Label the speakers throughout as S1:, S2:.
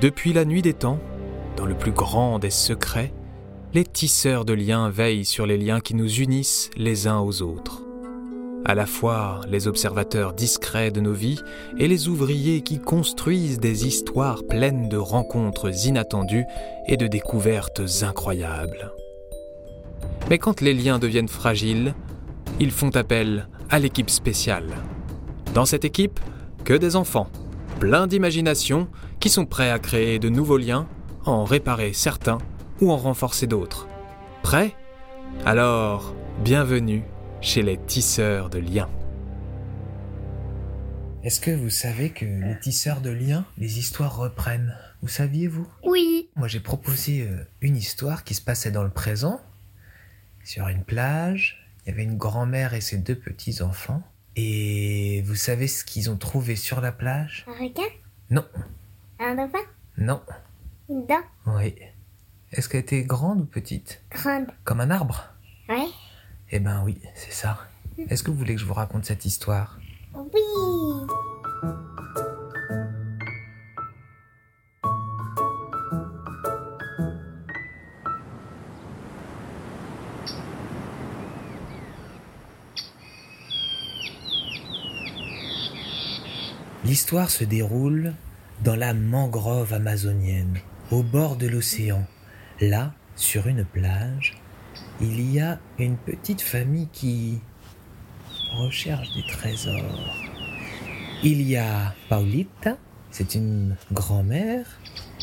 S1: Depuis la nuit des temps, dans le plus grand des secrets, les tisseurs de liens veillent sur les liens qui nous unissent les uns aux autres. À la fois les observateurs discrets de nos vies et les ouvriers qui construisent des histoires pleines de rencontres inattendues et de découvertes incroyables. Mais quand les liens deviennent fragiles, ils font appel à l'équipe spéciale. Dans cette équipe, que des enfants, pleins d'imagination, qui sont prêts à créer de nouveaux liens, en réparer certains ou en renforcer d'autres. Prêts? Alors, bienvenue chez les tisseurs de liens.
S2: Est-ce que vous savez que les tisseurs de liens, les histoires reprennent? Vous saviez-vous
S3: Oui.
S2: Moi j'ai proposé euh, une histoire qui se passait dans le présent, sur une plage. Il y avait une grand-mère et ses deux petits-enfants. Et vous savez ce qu'ils ont trouvé sur la plage?
S3: Un requin?
S2: Non,
S3: Un dauphin
S2: non,
S3: Une dent
S2: oui. Est-ce qu'elle était grande ou petite?
S3: Grande.
S2: Comme un arbre?
S3: Ouais.
S2: Eh ben oui, c'est ça. Est-ce que vous voulez que je vous raconte cette histoire?
S3: Oui.
S2: L'histoire se déroule dans la mangrove amazonienne, au bord de l'océan. Là, sur une plage, il y a une petite famille qui recherche des trésors. Il y a Paulita, c'est une grand-mère,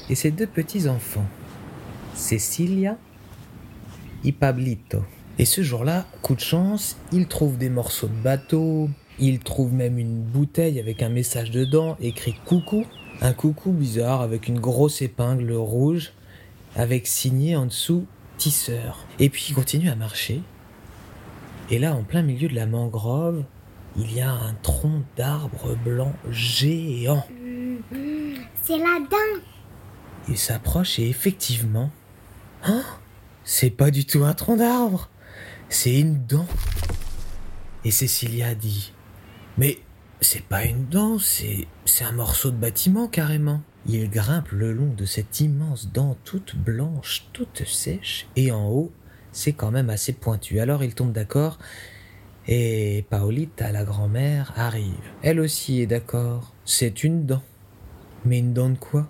S2: et ses deux petits-enfants, Cecilia et Pablito. Et ce jour-là, coup de chance, ils trouvent des morceaux de bateau, ils trouvent même une bouteille avec un message dedans écrit coucou. Un coucou bizarre avec une grosse épingle rouge avec signé en dessous tisseur. Et puis ils continuent à marcher. Et là, en plein milieu de la mangrove, il y a un tronc d'arbre blanc géant.
S3: C'est la dent.
S2: Il s'approche et effectivement, hein, c'est pas du tout un tronc d'arbre, c'est une dent. Et Cécilia dit, mais c'est pas une dent, c'est c'est un morceau de bâtiment carrément. Il grimpe le long de cette immense dent toute blanche, toute sèche, et en haut, c'est quand même assez pointu. Alors il tombe d'accord, et Paolita, la grand-mère, arrive. Elle aussi est d'accord, c'est une dent. Mais une dent de quoi?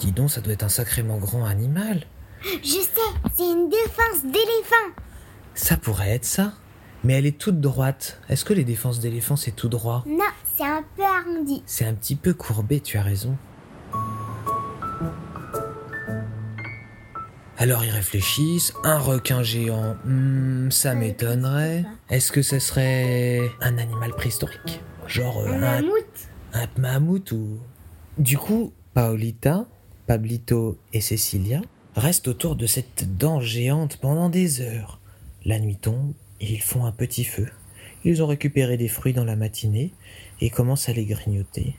S2: Dis donc, ça doit être un sacrément grand animal.
S3: Je sais, c'est une défense d'éléphant.
S2: Ça pourrait être ça. Mais elle est toute droite. Est-ce que les défenses d'éléphant, c'est tout droit?
S3: Non, c'est un peu arrondi.
S2: C'est un petit peu courbé, tu as raison. Alors ils réfléchissent. Un requin géant, hmm, ça m'étonnerait. Est-ce que ce serait un animal préhistorique? Genre euh,
S3: Un
S2: un,
S3: mammouth.
S2: un mammouth ou... Du coup, Paolita, Pablito et Cecilia restent autour de cette dent géante pendant des heures. La nuit tombe ils font un petit feu. Ils ont récupéré des fruits dans la matinée et commencent à les grignoter.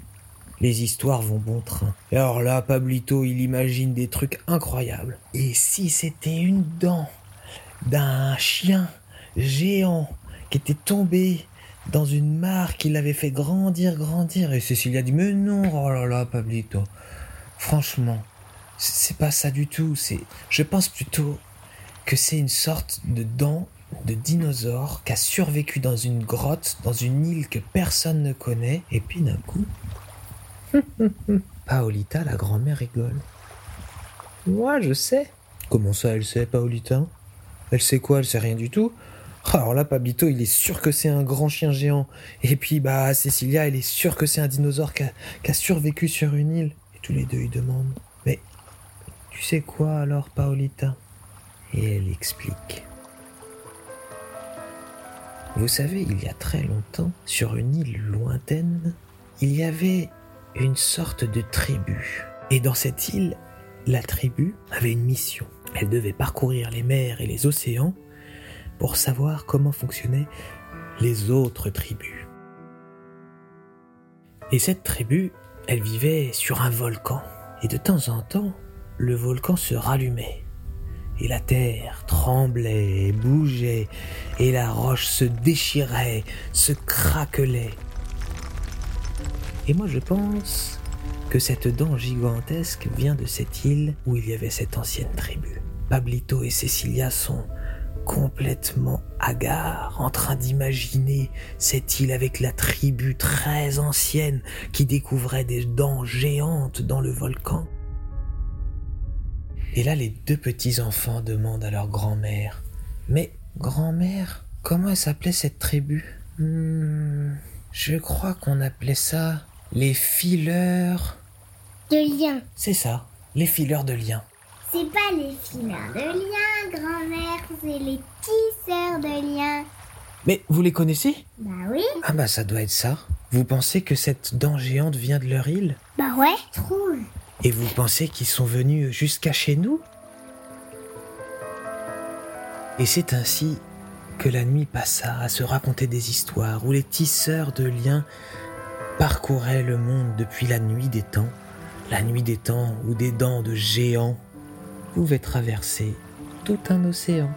S2: Les histoires vont bon train. Et alors là, Pablito, il imagine des trucs incroyables. Et si c'était une dent d'un chien géant qui était tombé dans une mare qui l'avait fait grandir, grandir? Et Cécilia dit, mais non, oh là là, Pablito. Franchement, c'est pas ça du tout. C'est, je pense plutôt que c'est une sorte de dent de dinosaure qui a survécu dans une grotte, dans une île que personne ne connaît. Et puis d'un coup, Paolita, la grand-mère, rigole. Moi, je sais. Comment ça, elle sait, Paolita? Elle sait quoi? Elle sait rien du tout alors là, Pablito, il est sûr que c'est un grand chien géant. Et puis, bah, Cecilia, elle est sûre que c'est un dinosaure qui qui a survécu sur une île. Et tous les deux, ils demandent Mais tu sais quoi alors, Paolita? Et elle explique. Vous savez, il y a très longtemps, sur une île lointaine, il y avait une sorte de tribu. Et dans cette île, la tribu avait une mission. Elle devait parcourir les mers et les océans pour savoir comment fonctionnaient les autres tribus. Et cette tribu, elle vivait sur un volcan. Et de temps en temps, le volcan se rallumait. Et la terre tremblait, bougeait, et la roche se déchirait, se craquelait. Et moi je pense que cette dent gigantesque vient de cette île où il y avait cette ancienne tribu. Pablito et Cecilia sont complètement hagards, en train d'imaginer cette île avec la tribu très ancienne qui découvrait des dents géantes dans le volcan. Et là, les deux petits-enfants demandent à leur grand-mère Mais, grand-mère, comment s'appelait cette tribu? Hmm, Je crois qu'on appelait ça les fileurs.
S3: De liens.
S2: C'est ça, les fileurs de liens.
S3: C'est pas les fileurs de liens, grand-mère, c'est les tisseurs de liens.
S2: Mais vous les connaissez?
S3: Bah oui.
S2: Ah bah ça doit être ça. Vous pensez que cette dent géante vient de leur île?
S3: Bah ouais. Trouve.
S2: Et vous pensez qu'ils sont venus jusqu'à chez nous? Et c'est ainsi que la nuit passa à se raconter des histoires où les tisseurs de liens parcouraient le monde depuis la nuit des temps, la nuit des temps où des dents de géants pouvaient traverser tout un océan.